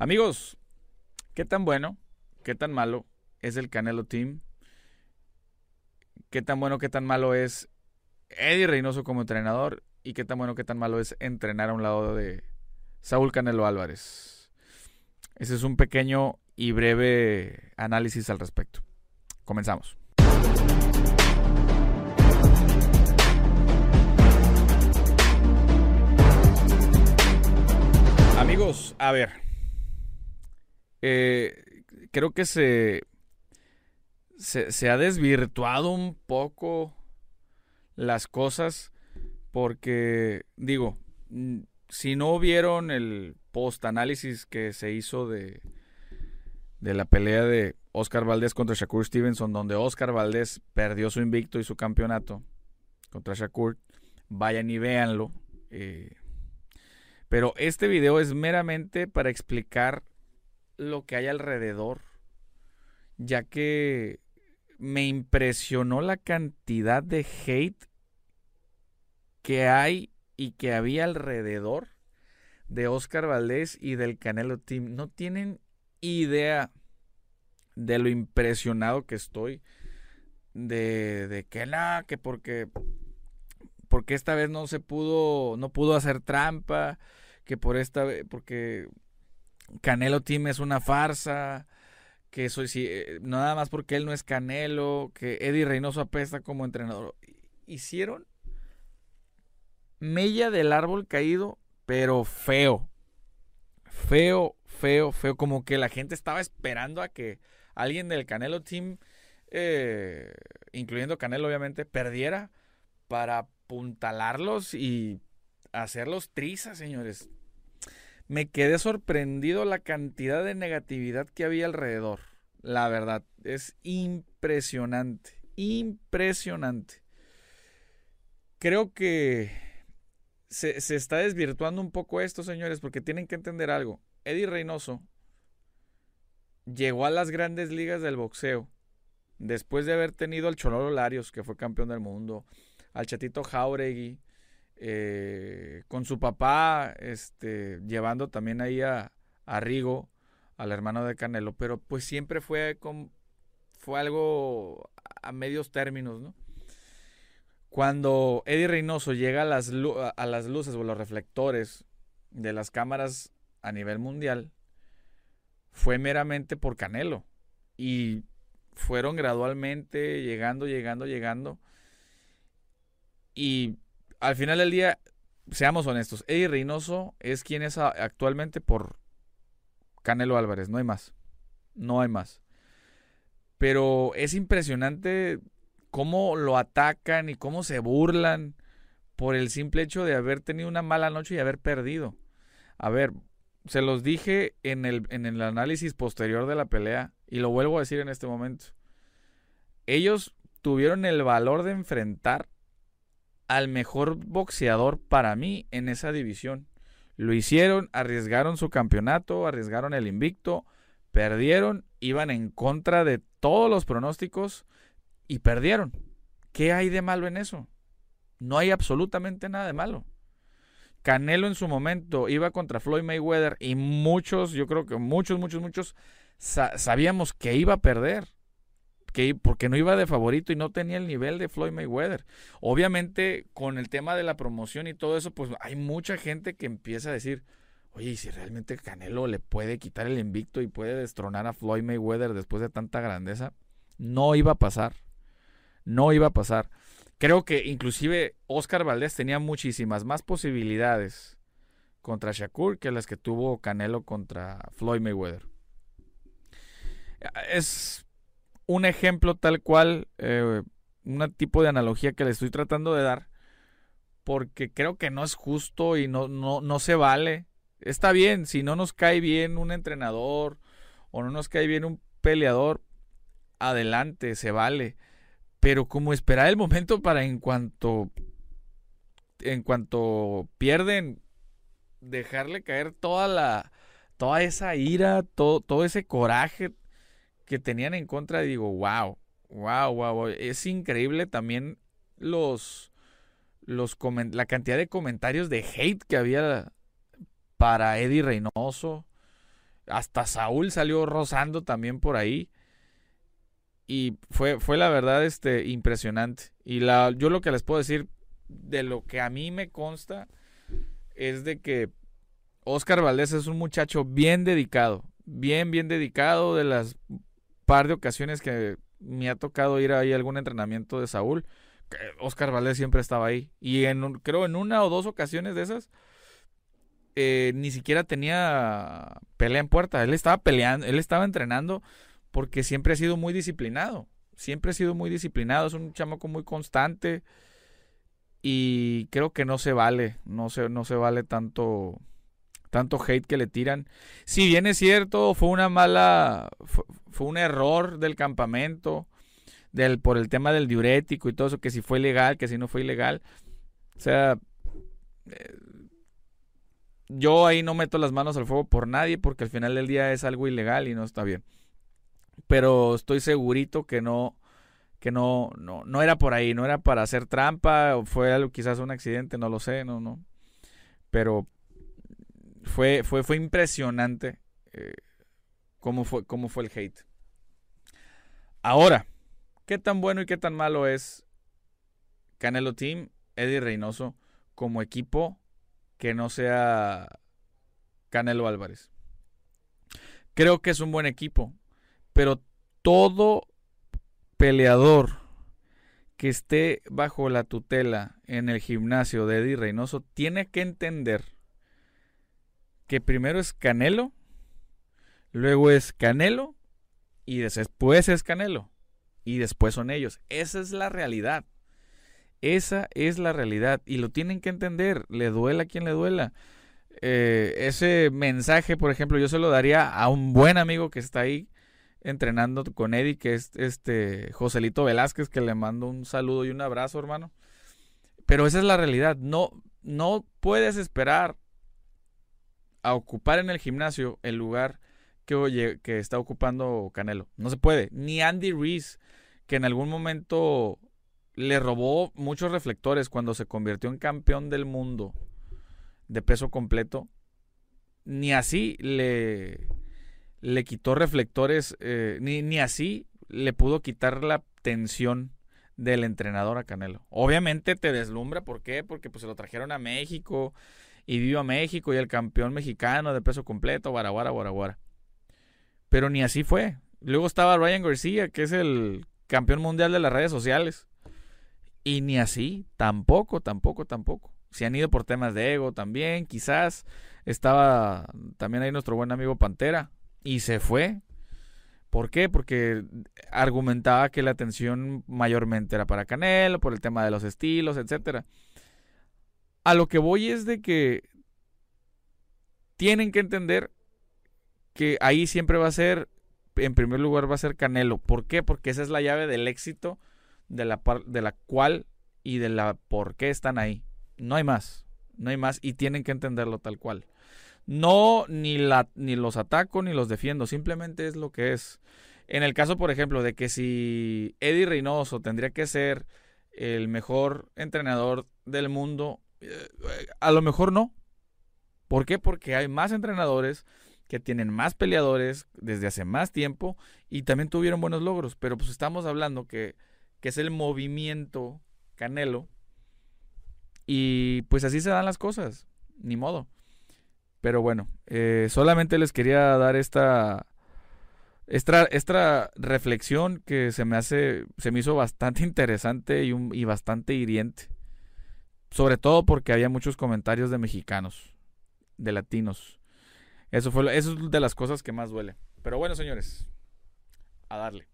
Amigos, ¿qué tan bueno, qué tan malo es el Canelo Team? ¿Qué tan bueno, qué tan malo es Eddie Reynoso como entrenador? ¿Y qué tan bueno, qué tan malo es entrenar a un lado de Saúl Canelo Álvarez? Ese es un pequeño y breve análisis al respecto. Comenzamos. Amigos, a ver, eh, creo que se, se, ha desvirtuado un poco las cosas porque, digo, si no vieron el post-análisis que se hizo de, de la pelea de Oscar Valdés contra Shakur Stevenson, donde Oscar Valdés perdió su invicto y su campeonato contra Shakur, vayan y véanlo. Eh, pero este video es meramente para explicar lo que hay alrededor, ya que me impresionó la cantidad de hate que hay y que había alrededor de Oscar Valdés y del Canelo Team. No tienen idea de lo impresionado que estoy de, de que nada, que porque porque esta vez no se pudo no pudo hacer trampa, que por esta vez porque Canelo Team es una farsa, que soy sí, eh, nada más porque él no es Canelo, que Eddie Reynoso apesta como entrenador. Hicieron mella del árbol caído, pero feo. Feo, feo, feo. Como que la gente estaba esperando a que alguien del Canelo Team, eh, incluyendo Canelo obviamente, perdiera para apuntalarlos y hacerlos trizas, señores me quedé sorprendido la cantidad de negatividad que había alrededor. La verdad, es impresionante, impresionante. Creo que se, está desvirtuando un poco esto, señores, porque tienen que entender algo. Eddie Reynoso llegó a las grandes ligas del boxeo después de haber tenido al Chololo Larios, que fue campeón del mundo, al Chatito Jauregui, eh, con su papá, este, llevando también ahí a, Rigo, al hermano de Canelo, pero pues siempre fue, con, fue algo a medios términos, ¿no? Cuando Eddie Reynoso llega a las, a las luces o los reflectores de las cámaras a nivel mundial, fue meramente por Canelo. Y fueron gradualmente llegando, llegando, llegando. Y al final del día, seamos honestos, Eddie Reynoso es quien es actualmente por Canelo Álvarez, no hay más. No hay más. Pero es impresionante cómo lo atacan y cómo se burlan por el simple hecho de haber tenido una mala noche y haber perdido. A ver, se los dije en el, en el análisis posterior de la pelea y lo vuelvo a decir en este momento. Ellos tuvieron el valor de enfrentar al mejor boxeador para mí en esa división. Lo hicieron, arriesgaron su campeonato, arriesgaron el invicto, perdieron, iban en contra de todos los pronósticos y perdieron. ¿Qué hay de malo en eso? No hay absolutamente nada de malo. Canelo en su momento iba contra Floyd Mayweather y muchos, yo creo que muchos, muchos, muchos sabíamos que iba a perder porque no iba de favorito y no tenía el nivel de Floyd Mayweather. Obviamente, con el tema de la promoción y todo eso, pues hay mucha gente que empieza a decir, oye, ¿y si realmente Canelo le puede quitar el invicto y puede destronar a Floyd Mayweather después de tanta grandeza, no iba a pasar. No iba a pasar. Creo que inclusive Oscar Valdés tenía muchísimas más posibilidades contra Shakur que las que tuvo Canelo contra Floyd Mayweather. Es un ejemplo tal cual, eh, un tipo de analogía que le estoy tratando de dar, porque creo que no es justo y no, no, no se vale. Está bien, si no nos cae bien un entrenador o no nos cae bien un peleador, adelante, se vale. Pero como esperar el momento para en cuanto en cuanto pierden dejarle caer toda la toda esa ira, todo, todo ese coraje, que tenían en contra, digo, wow, wow, wow, es increíble también los, los la cantidad de comentarios de hate que había para Eddie Reynoso. Hasta Saúl salió rozando también por ahí. Y fue, fue la verdad este, impresionante. Y la, yo lo que les puedo decir de lo que a mí me consta es de que Oscar Valdés es un muchacho bien dedicado. Bien, bien dedicado. De las par de ocasiones que me ha tocado ir ahí a algún entrenamiento de Saúl. Oscar Valdés siempre estaba ahí. Y en, creo en una o dos ocasiones de esas eh, ni siquiera tenía pelea en puerta. Él estaba peleando, él estaba entrenando porque siempre ha sido muy disciplinado. Siempre ha sido muy disciplinado. Es un chamaco muy constante. Y creo que no se vale. No se, no se vale tanto. Tanto hate que le tiran. Si bien es cierto, fue una mala. Un error del campamento. Del, por el tema del diurético y todo eso. Que si fue legal, que si no fue ilegal. O sea. Eh, yo ahí no meto las manos al fuego por nadie porque al final del día es algo ilegal y no está bien. Pero estoy segurito que no que no no no era por ahí, no era para hacer trampa, o fue algo quizás un accidente, no lo sé, no no. Pero fue fue fue impresionante eh, cómo fue cómo fue el hate. Ahora, ¿qué tan bueno y qué tan malo es Canelo Team, Eddie Reynoso como equipo que no sea Canelo Álvarez. Creo que es un buen equipo, pero todo peleador que esté bajo la tutela en el gimnasio de Eddie Reynoso tiene que entender que primero es Canelo, luego es Canelo y después es Canelo y después son ellos. Esa es la realidad. Esa es la realidad y lo tienen que entender, le duela a quien le duela. Eh, ese mensaje, por ejemplo, yo se lo daría a un buen amigo que está ahí entrenando con Eddie, que es este Joselito Velázquez, que le mando un saludo y un abrazo, hermano. Pero esa es la realidad. No, no puedes esperar a ocupar en el gimnasio el lugar que, está ocupando Canelo. No se puede. Ni Andy Reese, que en algún momento le robó muchos reflectores cuando se convirtió en campeón del mundo de peso completo. Ni así le, le quitó reflectores, eh, ni, ni así le pudo quitar la tensión del entrenador a Canelo. Obviamente te deslumbra, ¿por qué? Porque pues se lo trajeron a México y vivió a México y el campeón mexicano de peso completo, Baraguara, Baraguara. Pero ni así fue. Luego estaba Ryan García, que es el campeón mundial de las redes sociales. Y ni así, tampoco, tampoco, tampoco. Se han ido por temas de ego también, quizás. Estaba también ahí nuestro buen amigo Pantera y se fue. ¿Por qué? Porque argumentaba que la atención mayormente era para Canelo, por el tema de los estilos, etcétera. A lo que voy es de que tienen que entender que ahí siempre va a ser, en primer lugar va a ser Canelo. ¿Por qué? Porque esa es la llave del éxito de la, de la cual y de la por qué están ahí. No hay más, no hay más y tienen que entenderlo tal cual. No ni, la, ni los ataco ni los defiendo, simplemente es lo que es. En el caso, por ejemplo, de que si Eddie Reynoso tendría que ser el mejor entrenador del mundo, eh, a lo mejor no. ¿Por qué? Porque hay más entrenadores que tienen más peleadores desde hace más tiempo y también tuvieron buenos logros, pero pues estamos hablando que que es el movimiento Canelo. Y pues así se dan las cosas, ni modo. Pero bueno, eh, solamente les quería dar esta, esta, esta, reflexión que se me hace, se me hizo bastante interesante y, y bastante hiriente. Sobre todo porque había muchos comentarios de mexicanos, de latinos. Eso fue, eso es de las cosas que más duele. Pero bueno, señores, a darle.